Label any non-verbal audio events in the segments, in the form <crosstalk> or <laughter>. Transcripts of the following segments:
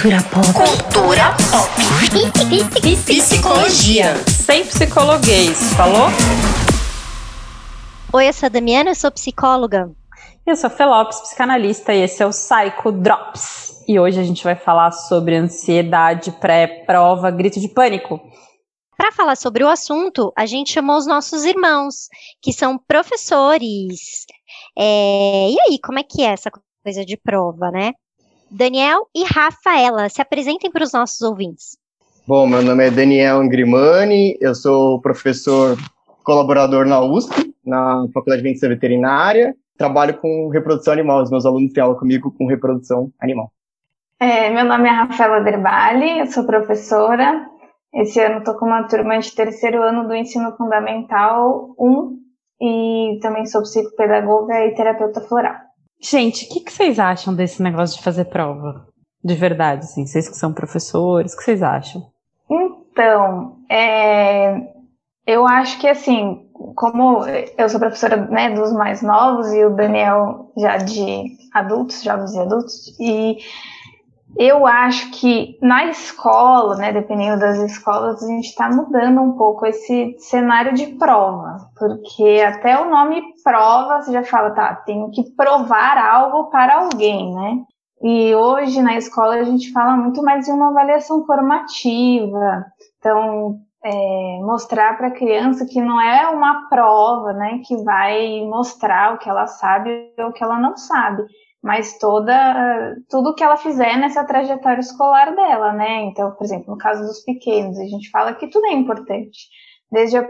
Cultura pop. Cultura pop. Psicologia. Sem psicologuês, falou? Oi, eu sou a Damiana, eu sou psicóloga. Eu sou a Felopes, psicanalista, e esse é o Psycho Drops. E hoje a gente vai falar sobre ansiedade pré-prova, grito de pânico. Para falar sobre o assunto, a gente chamou os nossos irmãos, que são professores. É... E aí, como é que é essa coisa de prova, né? Daniel e Rafaela, se apresentem para os nossos ouvintes. Bom, meu nome é Daniel Ingrimani, eu sou professor colaborador na USP, na Faculdade de Medicina Veterinária. Trabalho com reprodução animal, os meus alunos têm aula comigo com reprodução animal. É, meu nome é Rafaela Derbali, eu sou professora. Esse ano estou com uma turma de terceiro ano do ensino fundamental 1 e também sou psicopedagoga e terapeuta floral. Gente, o que, que, vocês acham desse negócio de fazer prova? De verdade, assim, vocês que são professores, o que vocês acham? Então, é, eu acho que assim, como eu sou professora né, dos mais novos e o Daniel já de adultos, jovens e adultos, e eu acho que na escola, né, dependendo das escolas, a gente está mudando um pouco esse cenário de prova, porque até o nome prova você já fala, tá, tenho que provar algo para alguém, né? E hoje na escola a gente fala muito mais de uma avaliação formativa, então é, mostrar para a criança que não é uma prova, né, que vai mostrar o que ela sabe ou o que ela não sabe mas toda tudo que ela fizer nessa trajetória escolar dela, né? Então, por exemplo, no caso dos pequenos, a gente fala que tudo é importante, desde a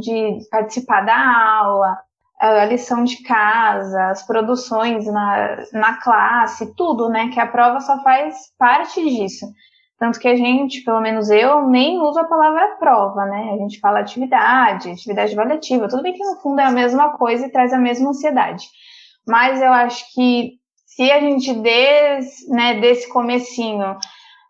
de participar da aula, a lição de casa, as produções na, na classe, tudo, né? Que a prova só faz parte disso. Tanto que a gente, pelo menos eu, nem uso a palavra prova, né? A gente fala atividade, atividade avaliativa, tudo bem que no fundo é a mesma coisa e traz a mesma ansiedade. Mas eu acho que se a gente né, desse comecinho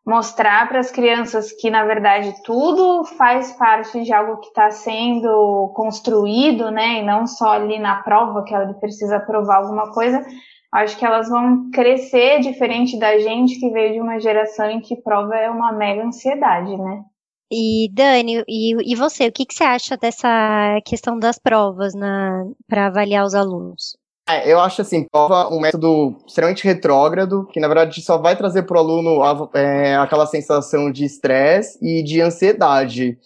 mostrar para as crianças que na verdade tudo faz parte de algo que está sendo construído, né, e não só ali na prova que ela precisa provar alguma coisa, acho que elas vão crescer diferente da gente que veio de uma geração em que prova é uma mega ansiedade, né? E Dani, e, e você, o que, que você acha dessa questão das provas para avaliar os alunos? É, eu acho assim, prova um método extremamente retrógrado, que na verdade só vai trazer para o aluno é, aquela sensação de estresse e de ansiedade.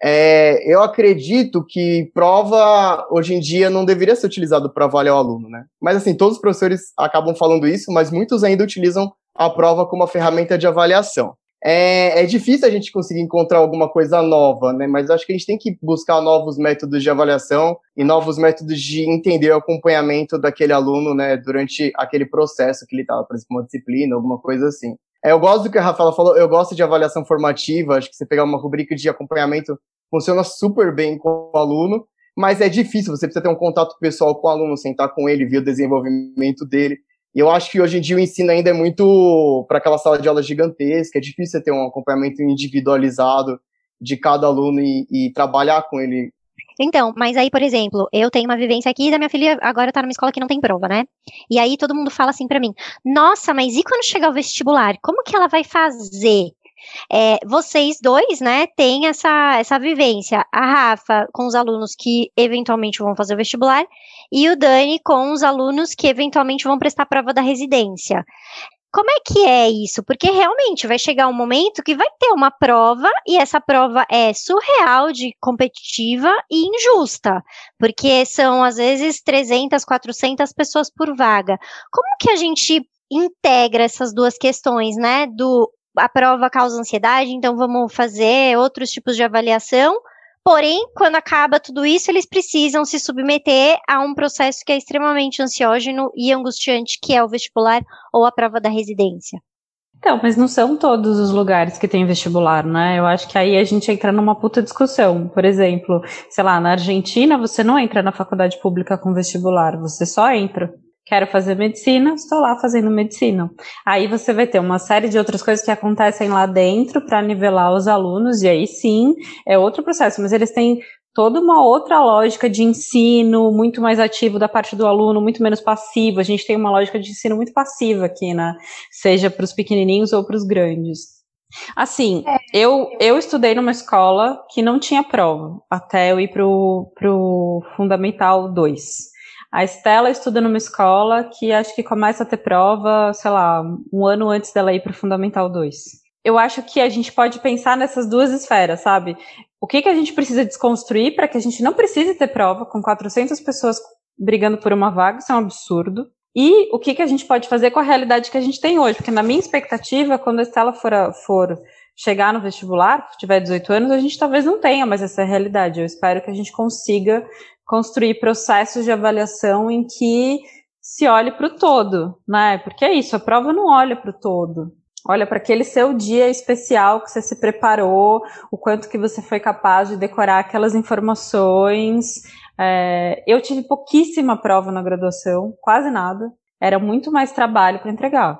É, eu acredito que prova hoje em dia não deveria ser utilizado para avaliar o aluno, né? Mas assim, todos os professores acabam falando isso, mas muitos ainda utilizam a prova como uma ferramenta de avaliação é, é, difícil a gente conseguir encontrar alguma coisa nova, né? Mas acho que a gente tem que buscar novos métodos de avaliação e novos métodos de entender o acompanhamento daquele aluno, né? Durante aquele processo que ele estava, por exemplo, uma disciplina, alguma coisa assim. É, eu gosto do que a Rafaela falou, eu gosto de avaliação formativa, acho que você pegar uma rubrica de acompanhamento funciona super bem com o aluno, mas é difícil, você precisa ter um contato pessoal com o aluno, sentar com ele, ver o desenvolvimento dele. E eu acho que hoje em dia o ensino ainda é muito para aquela sala de aula gigantesca, é difícil ter um acompanhamento individualizado de cada aluno e, e trabalhar com ele então, mas aí, por exemplo, eu tenho uma vivência aqui da minha filha agora tá numa escola que não tem prova, né? E aí todo mundo fala assim para mim: "Nossa, mas e quando chegar o vestibular? Como que ela vai fazer?" É, vocês dois, né, têm essa, essa vivência. A Rafa com os alunos que eventualmente vão fazer o vestibular e o Dani com os alunos que eventualmente vão prestar prova da residência. Como é que é isso? Porque realmente vai chegar um momento que vai ter uma prova e essa prova é surreal de competitiva e injusta, porque são às vezes 300, 400 pessoas por vaga. Como que a gente integra essas duas questões, né? Do a prova causa ansiedade, então vamos fazer outros tipos de avaliação. Porém, quando acaba tudo isso, eles precisam se submeter a um processo que é extremamente ansiógeno e angustiante, que é o vestibular ou a prova da residência. Então, mas não são todos os lugares que tem vestibular, né? Eu acho que aí a gente entra numa puta discussão. Por exemplo, sei lá, na Argentina você não entra na faculdade pública com vestibular, você só entra quero fazer medicina, estou lá fazendo medicina. Aí você vai ter uma série de outras coisas que acontecem lá dentro para nivelar os alunos, e aí sim é outro processo, mas eles têm toda uma outra lógica de ensino, muito mais ativo da parte do aluno, muito menos passivo. A gente tem uma lógica de ensino muito passiva aqui, né? Seja para os pequenininhos ou para os grandes. Assim, é. eu, eu estudei numa escola que não tinha prova, até eu ir para o Fundamental 2. A Estela estuda numa escola que acho que começa a ter prova, sei lá, um ano antes dela ir para o Fundamental 2. Eu acho que a gente pode pensar nessas duas esferas, sabe? O que, que a gente precisa desconstruir para que a gente não precise ter prova com 400 pessoas brigando por uma vaga, isso é um absurdo. E o que, que a gente pode fazer com a realidade que a gente tem hoje? Porque na minha expectativa, quando a Estela for, for chegar no vestibular, tiver 18 anos, a gente talvez não tenha mais essa realidade. Eu espero que a gente consiga construir processos de avaliação em que se olhe para o todo, né? Porque é isso, a prova não olha para o todo. Olha para aquele seu dia especial que você se preparou, o quanto que você foi capaz de decorar aquelas informações. É, eu tive pouquíssima prova na graduação, quase nada. Era muito mais trabalho para entregar.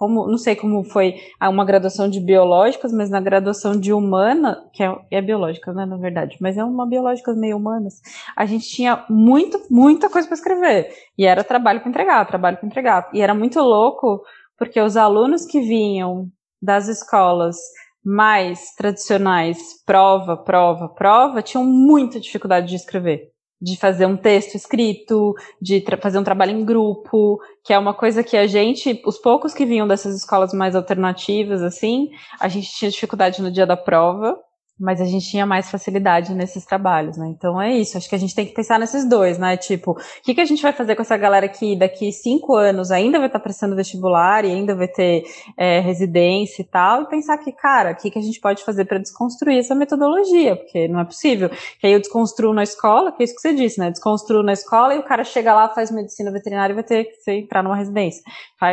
Como, não sei como foi uma graduação de biológicas, mas na graduação de humana, que é, é biológica, né, na verdade, mas é uma biológicas meio humanas, a gente tinha muito, muita coisa para escrever. E era trabalho para entregar, trabalho para entregar. E era muito louco porque os alunos que vinham das escolas mais tradicionais, prova, prova, prova, tinham muita dificuldade de escrever, de fazer um texto escrito, de fazer um trabalho em grupo, que é uma coisa que a gente, os poucos que vinham dessas escolas mais alternativas, assim, a gente tinha dificuldade no dia da prova, mas a gente tinha mais facilidade nesses trabalhos, né? Então é isso, acho que a gente tem que pensar nesses dois, né? Tipo, o que, que a gente vai fazer com essa galera que daqui cinco anos ainda vai estar prestando vestibular e ainda vai ter é, residência e tal, e pensar que, cara, o que, que a gente pode fazer para desconstruir essa metodologia, porque não é possível que aí eu desconstruo na escola, que é isso que você disse, né? Desconstruo na escola e o cara chega lá, faz medicina veterinária e vai ter que entrar numa residência.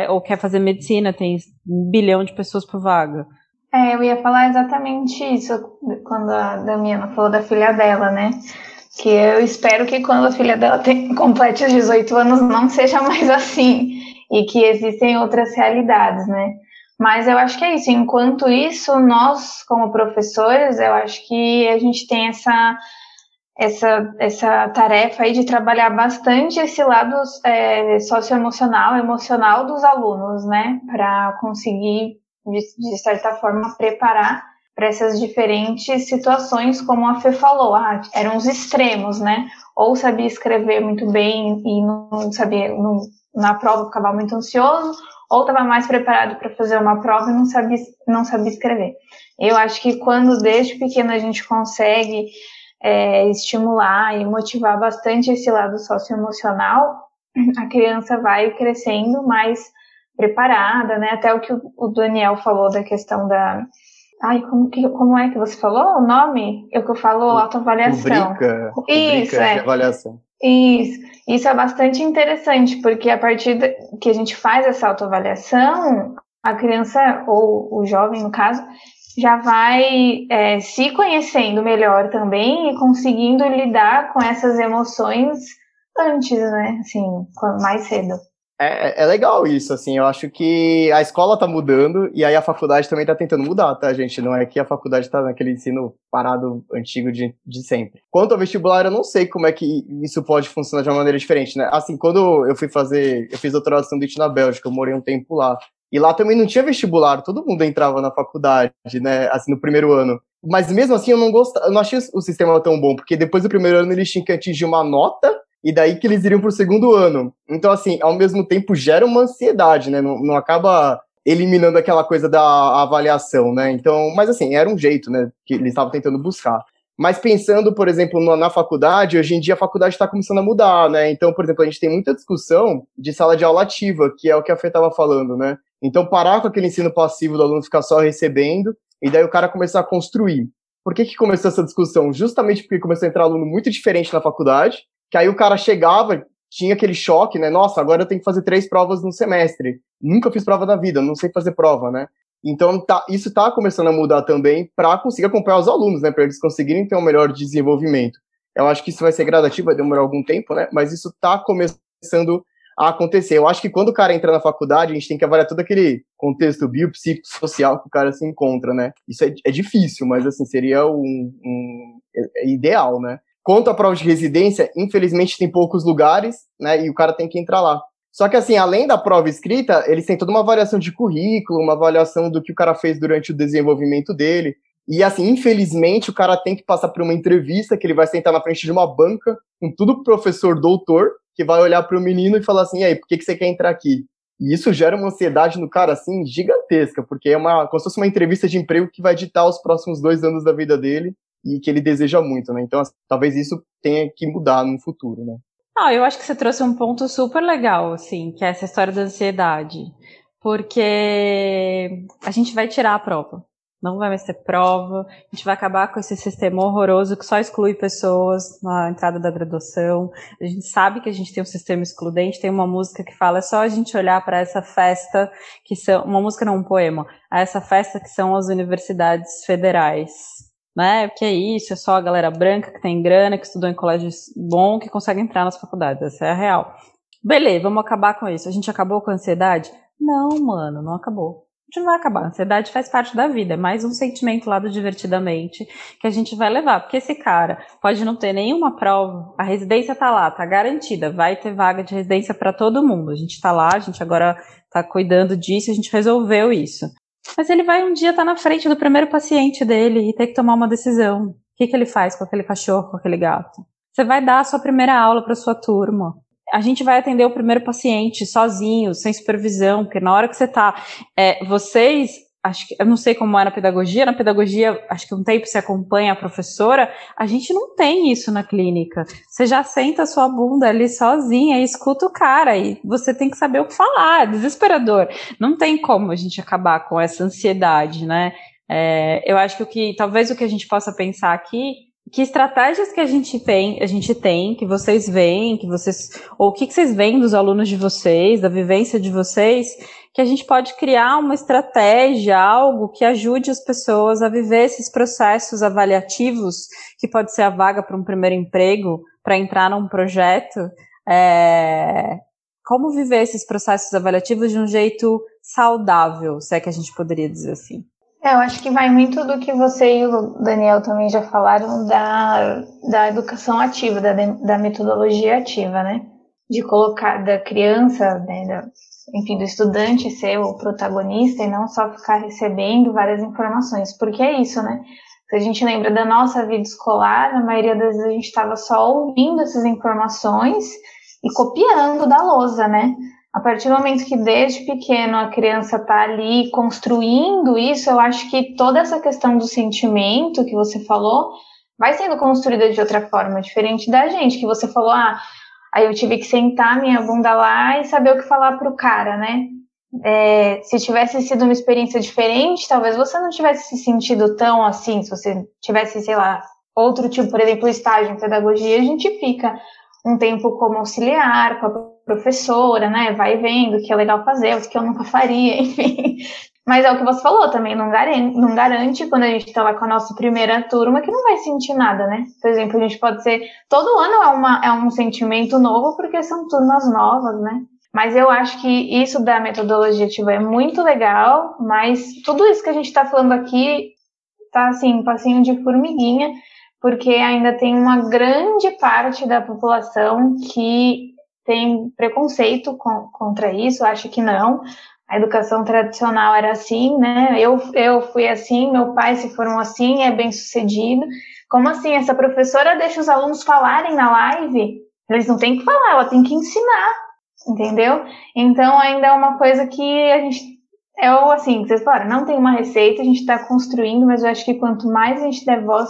Ou quer fazer medicina, tem um bilhão de pessoas por vaga. É, eu ia falar exatamente isso quando a Damiana falou da filha dela, né? Que eu espero que quando a filha dela tem, complete os 18 anos não seja mais <laughs> assim e que existem outras realidades, né? Mas eu acho que é isso. Enquanto isso, nós, como professores, eu acho que a gente tem essa essa, essa tarefa aí de trabalhar bastante esse lado é, socioemocional, emocional dos alunos, né? Para conseguir de, de certa forma, preparar para essas diferentes situações, como a Fê falou, ah, eram os extremos, né? Ou sabia escrever muito bem e não sabia, não, na prova ficava muito ansioso, ou estava mais preparado para fazer uma prova e não sabia, não sabia escrever. Eu acho que quando desde pequeno a gente consegue é, estimular e motivar bastante esse lado socioemocional, a criança vai crescendo mais preparada, né? Até o que o Daniel falou da questão da. Ai, como, que, como é que você falou o nome? Eu que eu falo autoavaliação. Rubrica, Isso, é. de avaliação. Isso, isso é bastante interessante, porque a partir que a gente faz essa autoavaliação, a criança, ou o jovem, no caso, já vai é, se conhecendo melhor também e conseguindo lidar com essas emoções antes, né? Assim, mais cedo. É, é, legal isso, assim, eu acho que a escola tá mudando e aí a faculdade também tá tentando mudar, tá, gente? Não é que a faculdade tá naquele ensino parado antigo de, de sempre. Quanto ao vestibular, eu não sei como é que isso pode funcionar de uma maneira diferente, né? Assim, quando eu fui fazer, eu fiz doutorado sanduíche na Bélgica, eu morei um tempo lá. E lá também não tinha vestibular, todo mundo entrava na faculdade, né? Assim, no primeiro ano. Mas mesmo assim eu não gostava, eu não achei o sistema tão bom, porque depois do primeiro ano eles tinham que atingir uma nota e daí que eles iriam para o segundo ano. Então, assim, ao mesmo tempo gera uma ansiedade, né? Não, não acaba eliminando aquela coisa da avaliação, né? Então, mas assim, era um jeito, né? Que eles estavam tentando buscar. Mas pensando, por exemplo, na, na faculdade, hoje em dia a faculdade está começando a mudar, né? Então, por exemplo, a gente tem muita discussão de sala de aula ativa, que é o que a Fê estava falando, né? Então, parar com aquele ensino passivo do aluno ficar só recebendo, e daí o cara começar a construir. Por que, que começou essa discussão? Justamente porque começou a entrar aluno muito diferente na faculdade, que aí o cara chegava, tinha aquele choque, né? Nossa, agora eu tenho que fazer três provas no semestre. Nunca fiz prova na vida, não sei fazer prova, né? Então, tá, isso está começando a mudar também para conseguir acompanhar os alunos, né? Para eles conseguirem ter um melhor desenvolvimento. Eu acho que isso vai ser gradativo, vai demorar algum tempo, né? Mas isso está começando a acontecer. Eu acho que quando o cara entra na faculdade, a gente tem que avaliar todo aquele contexto biopsicossocial que o cara se encontra, né? Isso é, é difícil, mas assim, seria um, um é, é ideal, né? Quanto à prova de residência, infelizmente tem poucos lugares, né? E o cara tem que entrar lá. Só que, assim, além da prova escrita, eles têm toda uma avaliação de currículo, uma avaliação do que o cara fez durante o desenvolvimento dele. E, assim, infelizmente, o cara tem que passar por uma entrevista que ele vai sentar na frente de uma banca com tudo professor doutor, que vai olhar para o menino e falar assim: e aí, por que, que você quer entrar aqui? E isso gera uma ansiedade no cara, assim, gigantesca, porque é uma, como se fosse uma entrevista de emprego que vai ditar os próximos dois anos da vida dele e que ele deseja muito, né? Então, talvez isso tenha que mudar no futuro, né? Ah, eu acho que você trouxe um ponto super legal, assim, que é essa história da ansiedade. Porque a gente vai tirar a prova. Não vai mais ter prova. A gente vai acabar com esse sistema horroroso que só exclui pessoas na entrada da graduação. A gente sabe que a gente tem um sistema excludente. Tem uma música que fala é só a gente olhar para essa festa que são uma música não um poema. A essa festa que são as universidades federais né? Porque é isso, é só a galera branca que tem grana, que estudou em colégio bom, que consegue entrar nas faculdades. Essa é a real. Beleza, vamos acabar com isso. A gente acabou com a ansiedade? Não, mano, não acabou. A gente não vai acabar. A ansiedade faz parte da vida. É mais um sentimento lá do divertidamente que a gente vai levar. Porque esse cara pode não ter nenhuma prova, a residência tá lá, tá garantida. Vai ter vaga de residência para todo mundo. A gente tá lá, a gente agora tá cuidando disso, a gente resolveu isso. Mas ele vai um dia estar tá na frente do primeiro paciente dele e ter que tomar uma decisão. O que, que ele faz com aquele cachorro, com aquele gato? Você vai dar a sua primeira aula para sua turma. A gente vai atender o primeiro paciente sozinho, sem supervisão, porque na hora que você está, é, vocês acho que eu não sei como é na pedagogia, na pedagogia, acho que um tempo você acompanha a professora, a gente não tem isso na clínica. Você já senta a sua bunda ali sozinha e escuta o cara, e você tem que saber o que falar, é desesperador. Não tem como a gente acabar com essa ansiedade, né? É, eu acho que o que talvez o que a gente possa pensar aqui que estratégias que a gente tem, a gente tem, que vocês veem, que vocês, ou o que, que vocês veem dos alunos de vocês, da vivência de vocês, que a gente pode criar uma estratégia, algo que ajude as pessoas a viver esses processos avaliativos, que pode ser a vaga para um primeiro emprego, para entrar num projeto. É, como viver esses processos avaliativos de um jeito saudável, se é que a gente poderia dizer assim. É, eu acho que vai muito do que você e o Daniel também já falaram da, da educação ativa, da, da metodologia ativa, né? De colocar da criança, né, da, enfim, do estudante ser o protagonista e não só ficar recebendo várias informações, porque é isso, né? Se a gente lembra da nossa vida escolar, na maioria das vezes a gente estava só ouvindo essas informações e copiando da lousa, né? A partir do momento que desde pequeno a criança está ali construindo isso, eu acho que toda essa questão do sentimento que você falou vai sendo construída de outra forma, diferente da gente, que você falou, ah, aí eu tive que sentar minha bunda lá e saber o que falar para o cara, né? É, se tivesse sido uma experiência diferente, talvez você não tivesse se sentido tão assim, se você tivesse, sei lá, outro tipo, por exemplo, estágio em pedagogia, a gente fica um tempo como auxiliar, com a professora, né? Vai vendo o que é legal fazer, o que eu nunca faria, <laughs> enfim. Mas é o que você falou também, não garante, não garante quando a gente está lá com a nossa primeira turma que não vai sentir nada, né? Por exemplo, a gente pode ser. Todo ano é, uma, é um sentimento novo porque são turmas novas, né? Mas eu acho que isso da metodologia ativa é muito legal, mas tudo isso que a gente está falando aqui tá assim, passinho de formiguinha, porque ainda tem uma grande parte da população que tem preconceito com, contra isso, acho que não. A educação tradicional era assim, né? Eu, eu fui assim, meu pai, se foram assim, é bem sucedido. Como assim? Essa professora deixa os alunos falarem na live? Eles não têm que falar, ela tem que ensinar, entendeu? Então ainda é uma coisa que a gente. É assim, vocês falaram, não tem uma receita, a gente está construindo, mas eu acho que quanto mais a gente der voz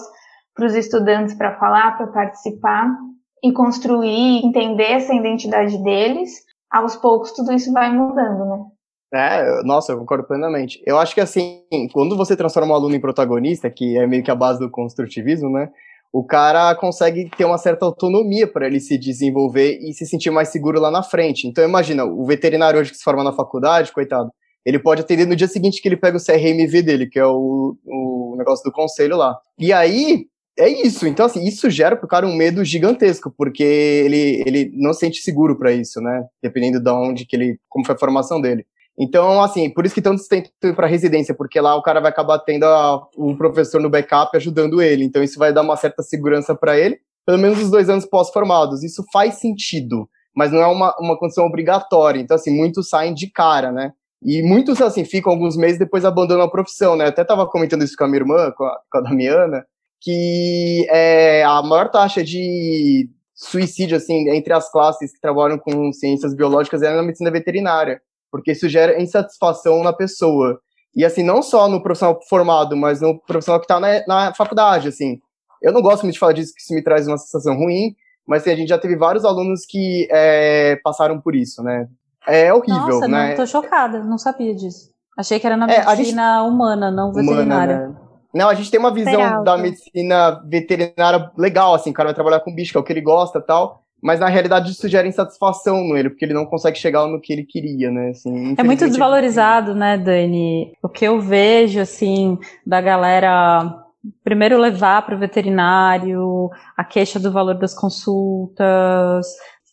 para os estudantes para falar, para participar, e construir, entender essa identidade deles, aos poucos tudo isso vai mudando, né? É, nossa, eu concordo plenamente. Eu acho que assim, quando você transforma um aluno em protagonista, que é meio que a base do construtivismo, né? O cara consegue ter uma certa autonomia para ele se desenvolver e se sentir mais seguro lá na frente. Então imagina, o veterinário hoje que se forma na faculdade, coitado, ele pode atender no dia seguinte que ele pega o CRMV dele, que é o, o negócio do conselho lá. E aí, é isso. Então, assim, isso gera pro cara um medo gigantesco, porque ele, ele não se sente seguro para isso, né? Dependendo de onde que ele, como foi a formação dele. Então, assim, por isso que tanto tentam ir para residência, porque lá o cara vai acabar tendo a, um professor no backup ajudando ele. Então, isso vai dar uma certa segurança para ele, pelo menos os dois anos pós-formados. Isso faz sentido, mas não é uma, uma condição obrigatória. Então, assim, muitos saem de cara, né? E muitos, assim, ficam alguns meses depois abandonam a profissão, né? Até estava comentando isso com a minha irmã, com a, com a Damiana, que é, a maior taxa de suicídio, assim, entre as classes que trabalham com ciências biológicas é na medicina veterinária, porque isso gera insatisfação na pessoa. E, assim, não só no profissional formado, mas no profissional que está na, na faculdade, assim. Eu não gosto muito de falar disso, que isso me traz uma sensação ruim, mas assim, a gente já teve vários alunos que é, passaram por isso, né? É horrível, Nossa, né? Não, tô chocada, não sabia disso. Achei que era na medicina é, gente... humana, não veterinária. Humana, né? Não, a gente tem uma visão da medicina veterinária legal, assim, o cara vai trabalhar com bicho, que é o que ele gosta tal. Mas na realidade isso gera insatisfação nele, porque ele não consegue chegar no que ele queria, né? Assim, é muito desvalorizado, né, Dani? O que eu vejo, assim, da galera primeiro levar para o veterinário a queixa do valor das consultas,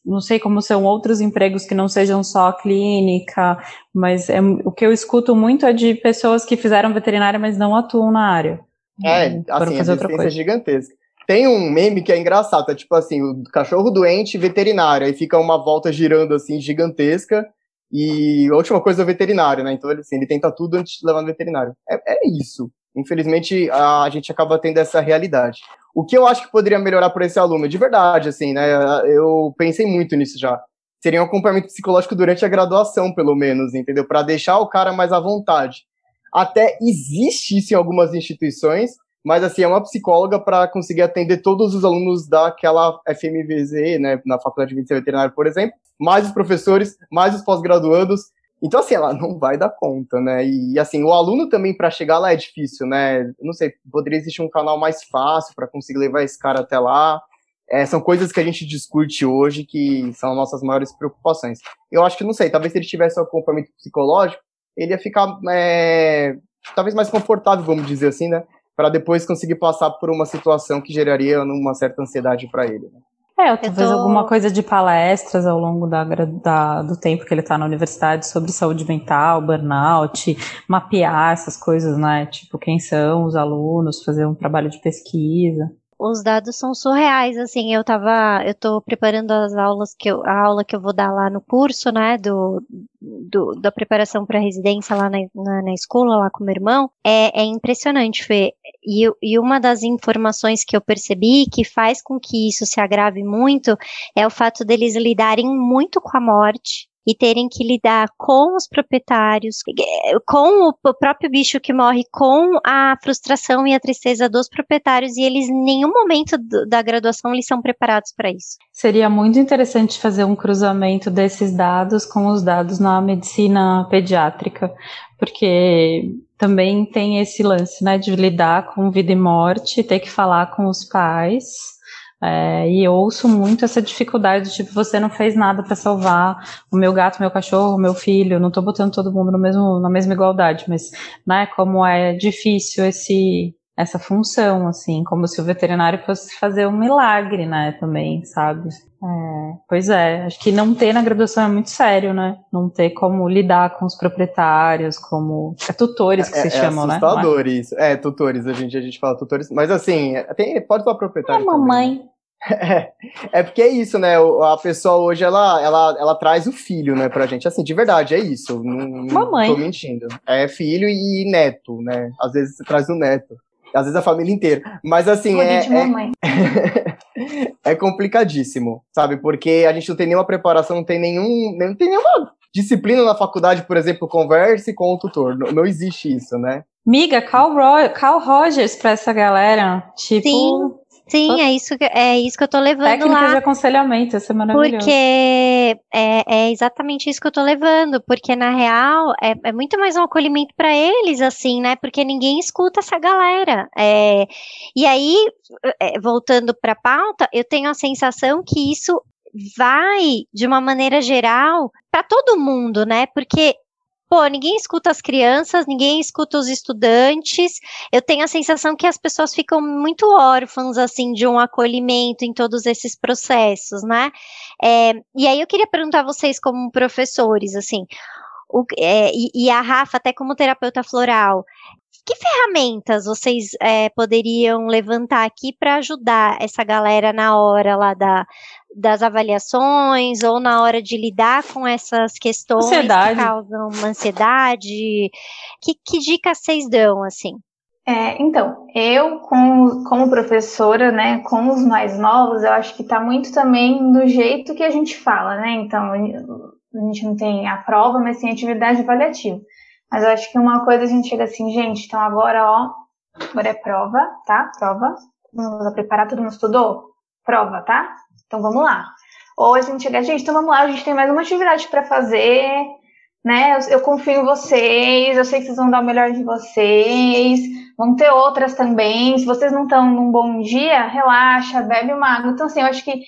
não sei como são outros empregos que não sejam só clínica, mas é, o que eu escuto muito é de pessoas que fizeram veterinária, mas não atuam na área. É, assim, a resistência é gigantesca. Tem um meme que é engraçado, é tipo assim, o cachorro doente veterinário, aí fica uma volta girando assim, gigantesca, e a última coisa é o veterinário, né? Então, assim, ele tenta tudo antes de levar no veterinário. É, é isso. Infelizmente, a, a gente acaba tendo essa realidade. O que eu acho que poderia melhorar para esse aluno, de verdade, assim, né? Eu pensei muito nisso já. Seria um acompanhamento psicológico durante a graduação, pelo menos, entendeu? Para deixar o cara mais à vontade. Até existe isso em algumas instituições, mas assim, é uma psicóloga para conseguir atender todos os alunos daquela FMVZ, né, na Faculdade de Medicina Veterinária, por exemplo, mais os professores, mais os pós-graduandos, então, assim, ela não vai dar conta, né? E, assim, o aluno também, para chegar lá é difícil, né? Não sei, poderia existir um canal mais fácil para conseguir levar esse cara até lá. É, são coisas que a gente discute hoje que são nossas maiores preocupações. Eu acho que, não sei, talvez se ele tivesse um acompanhamento psicológico, ele ia ficar é, talvez mais confortável, vamos dizer assim, né? Para depois conseguir passar por uma situação que geraria uma certa ansiedade para ele. Né? É, ou talvez tô... alguma coisa de palestras ao longo da, da, do tempo que ele está na universidade sobre saúde mental, burnout, mapear essas coisas, né? Tipo, quem são os alunos, fazer um trabalho de pesquisa. Os dados são surreais, assim, eu tava, eu tô preparando as aulas que eu, a aula que eu vou dar lá no curso, né, do, do da preparação para residência lá na, na, na, escola, lá com meu irmão, é, é impressionante, Fê, e, e uma das informações que eu percebi que faz com que isso se agrave muito é o fato deles lidarem muito com a morte, e terem que lidar com os proprietários, com o próprio bicho que morre, com a frustração e a tristeza dos proprietários, e eles em nenhum momento da graduação eles são preparados para isso. Seria muito interessante fazer um cruzamento desses dados com os dados na medicina pediátrica, porque também tem esse lance, né, de lidar com vida e morte, ter que falar com os pais é, e ouço muito essa dificuldade, tipo, você não fez nada para salvar o meu gato, meu cachorro, meu filho, não tô botando todo mundo no mesmo, na mesma igualdade, mas, né, como é difícil esse, essa função, assim, como se o veterinário fosse fazer um milagre, né, também, sabe? É, pois é, acho que não ter na graduação é muito sério, né? Não ter como lidar com os proprietários, como. É tutores que é, se é chamam, né? Isso. É, tutores, a gente, a gente fala tutores, mas assim, tem, pode falar proprietário. É mamãe. Também, né? <laughs> É, é porque é isso, né? A pessoa hoje ela, ela, ela traz o filho, né, pra gente. Assim, de verdade, é isso. Não, Mamãe. não tô mentindo. É filho e neto, né? Às vezes você traz o neto. Às vezes a família inteira. Mas assim, é, é, <laughs> é complicadíssimo, sabe? Porque a gente não tem nenhuma preparação, não tem nenhum. Não tem nenhuma disciplina na faculdade, por exemplo, converse com o tutor. Não, não existe isso, né? Miga, Carl, Ro Carl Rogers pra essa galera. Tipo. Sim. Sim, é isso, que, é isso que eu tô levando Técnica lá. de aconselhamento, isso é maravilhoso. Porque é, é exatamente isso que eu tô levando, porque na real é, é muito mais um acolhimento para eles, assim, né? Porque ninguém escuta essa galera. É, e aí, é, voltando pra pauta, eu tenho a sensação que isso vai, de uma maneira geral, para todo mundo, né? Porque pô, ninguém escuta as crianças, ninguém escuta os estudantes. Eu tenho a sensação que as pessoas ficam muito órfãs, assim, de um acolhimento em todos esses processos, né? É, e aí eu queria perguntar a vocês, como professores, assim, o, é, e, e, a Rafa, até como terapeuta floral, Que ferramentas vocês é, poderiam levantar aqui para ajudar essa galera na hora lá da, das avaliações ou na hora de lidar com essas questões Ansiedade. que causam uma ansiedade? Que, que dicas vocês dão, assim? É, então, eu, como, como professora, né, com os mais novos, eu acho que está muito também no jeito que a gente fala, né? Então, a gente não tem a prova, mas tem atividade avaliativa. Mas eu acho que uma coisa a gente chega assim, gente, então agora, ó, agora é prova, tá? Prova. Vai preparar, todo mundo estudou? Prova, tá? Então vamos lá. Ou a gente chega, gente, então vamos lá, a gente tem mais uma atividade para fazer, né? Eu, eu, confio em vocês, eu sei que vocês vão dar o melhor de vocês, vão ter outras também. Se vocês não estão num bom dia, relaxa, bebe uma água. Então, assim, eu acho que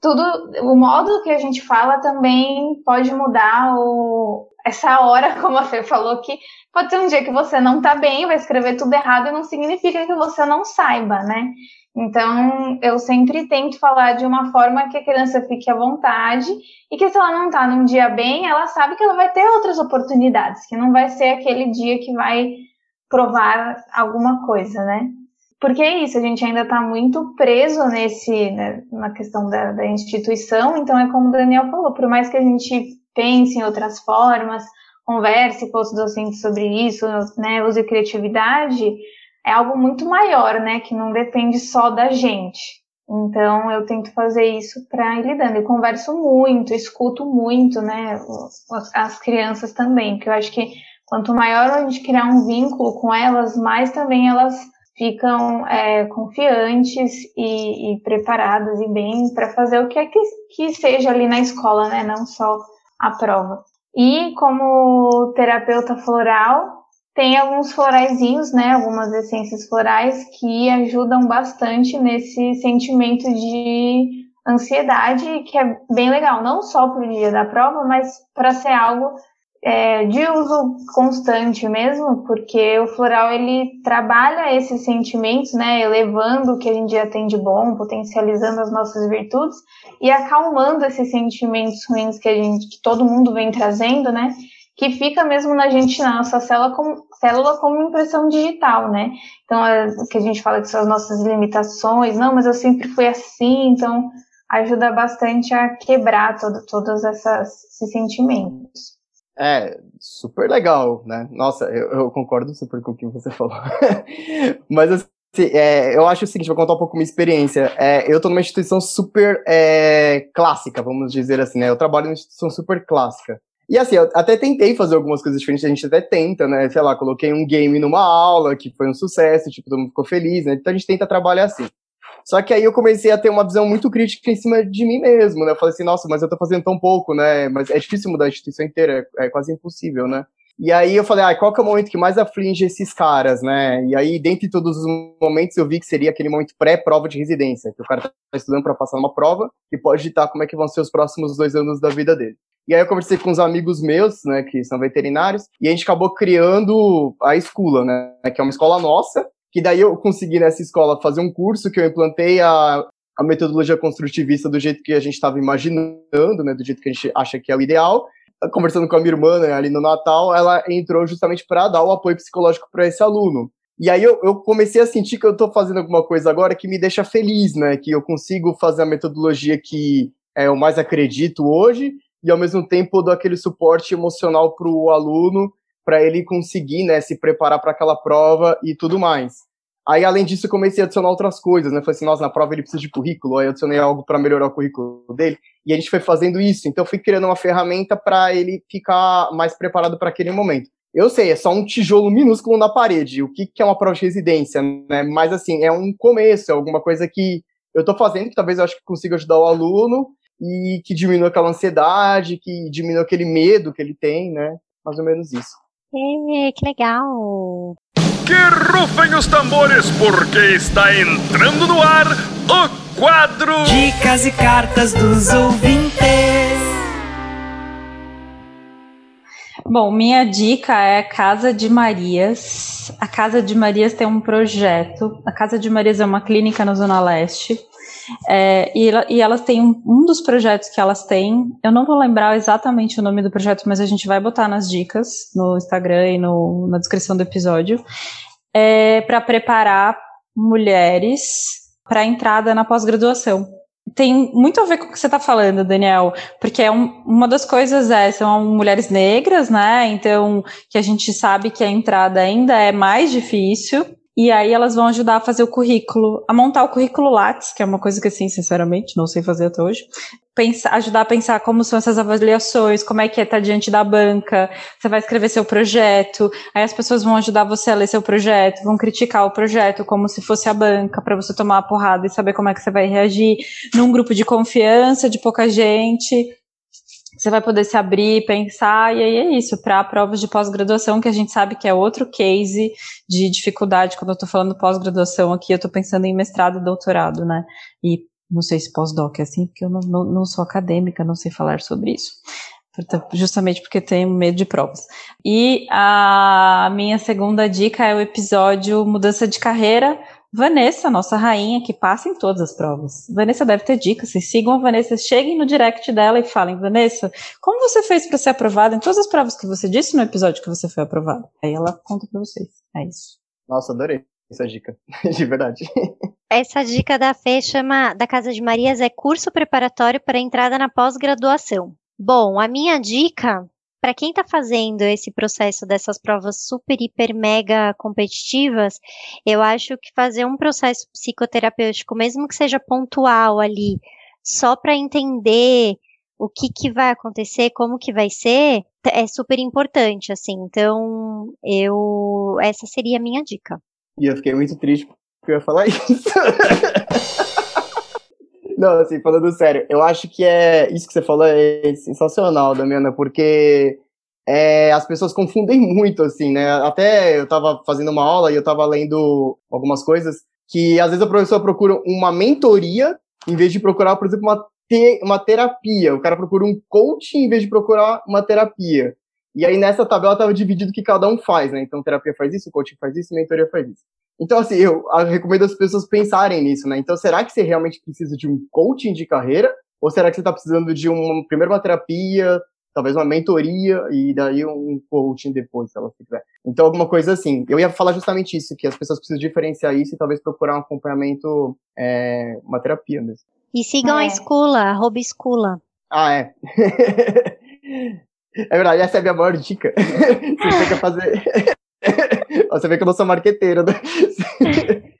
tudo, o modo que a gente fala também pode mudar o, essa hora, <laughs> como a Fê falou, que pode ser um dia que você não tá bem, vai escrever tudo errado e não significa que você não saiba, né? Então, eu sempre tento falar de uma forma que a criança fique à vontade e que se ela não está num dia bem, ela sabe que ela vai ter outras oportunidades, que não vai ser aquele dia que vai provar alguma coisa, né? Porque é isso, a gente ainda está muito preso nesse, né, na questão da, da instituição, então é como o Daniel falou, por mais que a gente pense em outras formas, converse com os docentes sobre isso, né, use criatividade, é algo muito maior, né? Que não depende só da gente. Então eu tento fazer isso para ir lidando. Eu converso muito, escuto muito, né? As crianças também, porque eu acho que quanto maior a gente criar um vínculo com elas, mais também elas ficam é, confiantes e, e, preparadas e bem para fazer o que é que, que seja ali na escola, né? Não só a prova. E como terapeuta floral, tem alguns floraizinhos, né, algumas essências florais que ajudam bastante nesse sentimento de ansiedade, que é bem legal, não só para o dia da prova, mas para ser algo é, de uso constante mesmo, porque o floral ele trabalha esses sentimentos, né, elevando o que a gente já tem de bom, potencializando as nossas virtudes e acalmando esses sentimentos ruins que a gente, que todo mundo vem trazendo, né, que fica mesmo na gente, na nossa célula como, célula como impressão digital, né? Então, é, o que a gente fala que são as nossas limitações, não, mas eu sempre fui assim, então ajuda bastante a quebrar todo, todos essas, esses sentimentos. É, super legal, né? Nossa, eu, eu concordo super com o que você falou. <laughs> mas assim, é, eu acho o seguinte, vou contar um pouco minha experiência. É, eu estou numa instituição super é, clássica, vamos dizer assim, né? Eu trabalho numa instituição super clássica. E assim, eu até tentei fazer algumas coisas diferentes, a gente até tenta, né? Sei lá, coloquei um game numa aula que foi um sucesso, tipo, todo mundo ficou feliz, né? Então a gente tenta trabalhar assim. Só que aí eu comecei a ter uma visão muito crítica em cima de mim mesmo, né? Eu falei assim, nossa, mas eu tô fazendo tão pouco, né? Mas é difícil mudar a instituição inteira, é, é quase impossível, né? E aí eu falei, ah, qual que é o momento que mais aflige esses caras, né? E aí, dentre todos os momentos, eu vi que seria aquele momento pré-prova de residência, que o cara tá estudando para passar numa prova e pode ditar como é que vão ser os próximos dois anos da vida dele. E aí eu conversei com uns amigos meus, né, que são veterinários, e a gente acabou criando a escola, né, que é uma escola nossa, que daí eu consegui nessa escola fazer um curso que eu implantei a, a metodologia construtivista do jeito que a gente estava imaginando, né, do jeito que a gente acha que é o ideal. Conversando com a minha irmã né, ali no Natal, ela entrou justamente para dar o apoio psicológico para esse aluno. E aí eu, eu, comecei a sentir que eu estou fazendo alguma coisa agora que me deixa feliz, né? Que eu consigo fazer a metodologia que é, eu mais acredito hoje e ao mesmo tempo dou aquele suporte emocional para o aluno, para ele conseguir né, se preparar para aquela prova e tudo mais. Aí, além disso, eu comecei a adicionar outras coisas, né? Falei assim, nossa, na prova ele precisa de currículo, aí eu adicionei algo para melhorar o currículo dele, e a gente foi fazendo isso. Então, eu fui criando uma ferramenta para ele ficar mais preparado para aquele momento. Eu sei, é só um tijolo minúsculo na parede. O que, que é uma prova de residência, né? Mas, assim, é um começo, é alguma coisa que eu estou fazendo, que talvez eu acho que consiga ajudar o aluno, e que diminua aquela ansiedade, que diminua aquele medo que ele tem, né? Mais ou menos isso. É, que legal! Que rufem os tambores, porque está entrando no ar o quadro Dicas e Cartas dos Ouvintes. Bom, minha dica é Casa de Marias. A Casa de Marias tem um projeto. A Casa de Marias é uma clínica na Zona Leste é, e, e, elas têm um, um, dos projetos que elas têm, eu não vou lembrar exatamente o nome do projeto, mas a gente vai botar nas dicas no Instagram e no, na descrição do episódio. é, para preparar mulheres para entrada na pós-graduação. Tem muito a ver com o que você está falando, Daniel, porque é um, uma das coisas é, são mulheres negras, né? Então, que a gente sabe que a entrada ainda é mais difícil. E aí elas vão ajudar a fazer o currículo, a montar o currículo Lattes, que é uma coisa que, assim, sinceramente, não sei fazer até hoje. Pensar, ajudar a pensar como são essas avaliações, como é que é estar diante da banca, você vai escrever seu projeto, aí as pessoas vão ajudar você a ler seu projeto, vão criticar o projeto como se fosse a banca, para você tomar a porrada e saber como é que você vai reagir num grupo de confiança, de pouca gente você vai poder se abrir, pensar, e aí é isso, para provas de pós-graduação, que a gente sabe que é outro case de dificuldade. Quando eu estou falando pós-graduação aqui, eu estou pensando em mestrado e doutorado, né? E não sei se pós-doc é assim, porque eu não, não, não sou acadêmica, não sei falar sobre isso. Justamente porque tenho medo de provas. E a minha segunda dica é o episódio Mudança de Carreira, Vanessa, nossa rainha, que passa em todas as provas. Vanessa deve ter dicas. Vocês sigam a Vanessa, cheguem no direct dela e falem, Vanessa, como você fez para ser aprovada em todas as provas que você disse no episódio que você foi aprovada? Aí ela conta para vocês. É isso. Nossa, adorei essa dica, <laughs> de verdade. Essa dica da Fê chama da Casa de Marias é curso preparatório para entrada na pós-graduação. Bom, a minha dica para quem está fazendo esse processo dessas provas super, hiper, mega competitivas, eu acho que fazer um processo psicoterapêutico, mesmo que seja pontual ali, só para entender o que, que vai acontecer, como que vai ser, é super importante, assim. Então, eu essa seria a minha dica. E eu fiquei muito triste porque eu ia falar <laughs> isso. Não, assim, falando sério, eu acho que é isso que você falou é sensacional, Damiana, porque é, as pessoas confundem <laughs> muito, assim, né? Até eu tava fazendo uma aula e eu tava lendo algumas coisas que às vezes a professora procura uma mentoria em vez de procurar, por exemplo, uma, te uma terapia. O cara procura um coaching em vez de procurar uma terapia. E aí nessa tabela tava dividido o que cada um faz, né? Então terapia faz isso, coaching faz isso, mentoria faz isso. Então, assim, eu recomendo as pessoas pensarem nisso, né? Então, será que você realmente precisa de um coaching de carreira? Ou será que você está precisando de uma, primeiro uma terapia, talvez uma mentoria e daí um coaching depois, se ela quiser. Então, alguma coisa assim. Eu ia falar justamente isso, que as pessoas precisam diferenciar isso e talvez procurar um acompanhamento, é, uma terapia mesmo. E sigam é. a escola, arroba escola. Ah, é. <laughs> é verdade, essa é a minha maior dica. <laughs> você quer fazer <laughs> você vê que eu não sou marqueteiro, né? <laughs>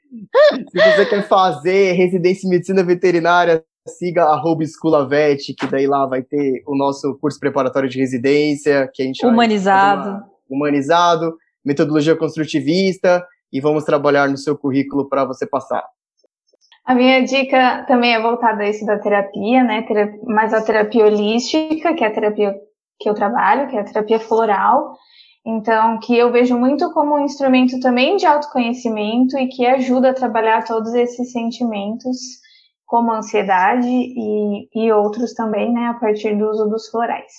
Se você quer fazer residência em medicina veterinária, siga arroba Esculavet, que daí lá vai ter o nosso curso preparatório de residência, que a gente humanizado, humanizado, metodologia construtivista, e vamos trabalhar no seu currículo para você passar. A minha dica também é voltada a esse da terapia, né? Terapia, mas a terapia holística, que é a terapia que eu trabalho, que é a terapia floral. Então, que eu vejo muito como um instrumento também de autoconhecimento e que ajuda a trabalhar todos esses sentimentos, como ansiedade e, e outros também, né, a partir do uso dos florais.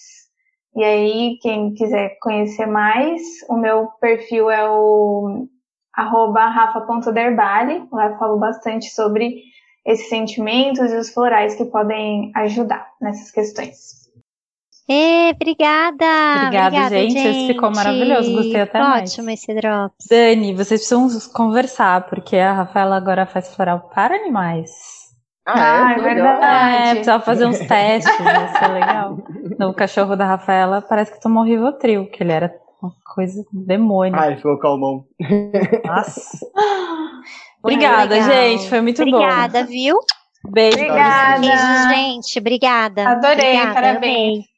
E aí, quem quiser conhecer mais, o meu perfil é o arroba rafa.derbale, lá eu falo bastante sobre esses sentimentos e os florais que podem ajudar nessas questões. Ê, obrigada! Obrigada, obrigada gente. gente. Ficou maravilhoso. Gostei até Ótimo mais. Ótimo esse Drops. Dani, vocês precisam conversar, porque a Rafaela agora faz floral para animais. Ah, é, ah, é verdade. É, precisava fazer uns testes, vai ser legal. <laughs> No cachorro da Rafaela parece que tomou Rivotril, que ele era uma coisa demônio. Ah, ele ficou calmão. Nossa. <laughs> Obrigada, gente. Foi muito Obrigada, bom. Obrigada, viu? Beijo. Obrigada. Beijo, gente. Obrigada. Adorei, Obrigada, parabéns. Amei.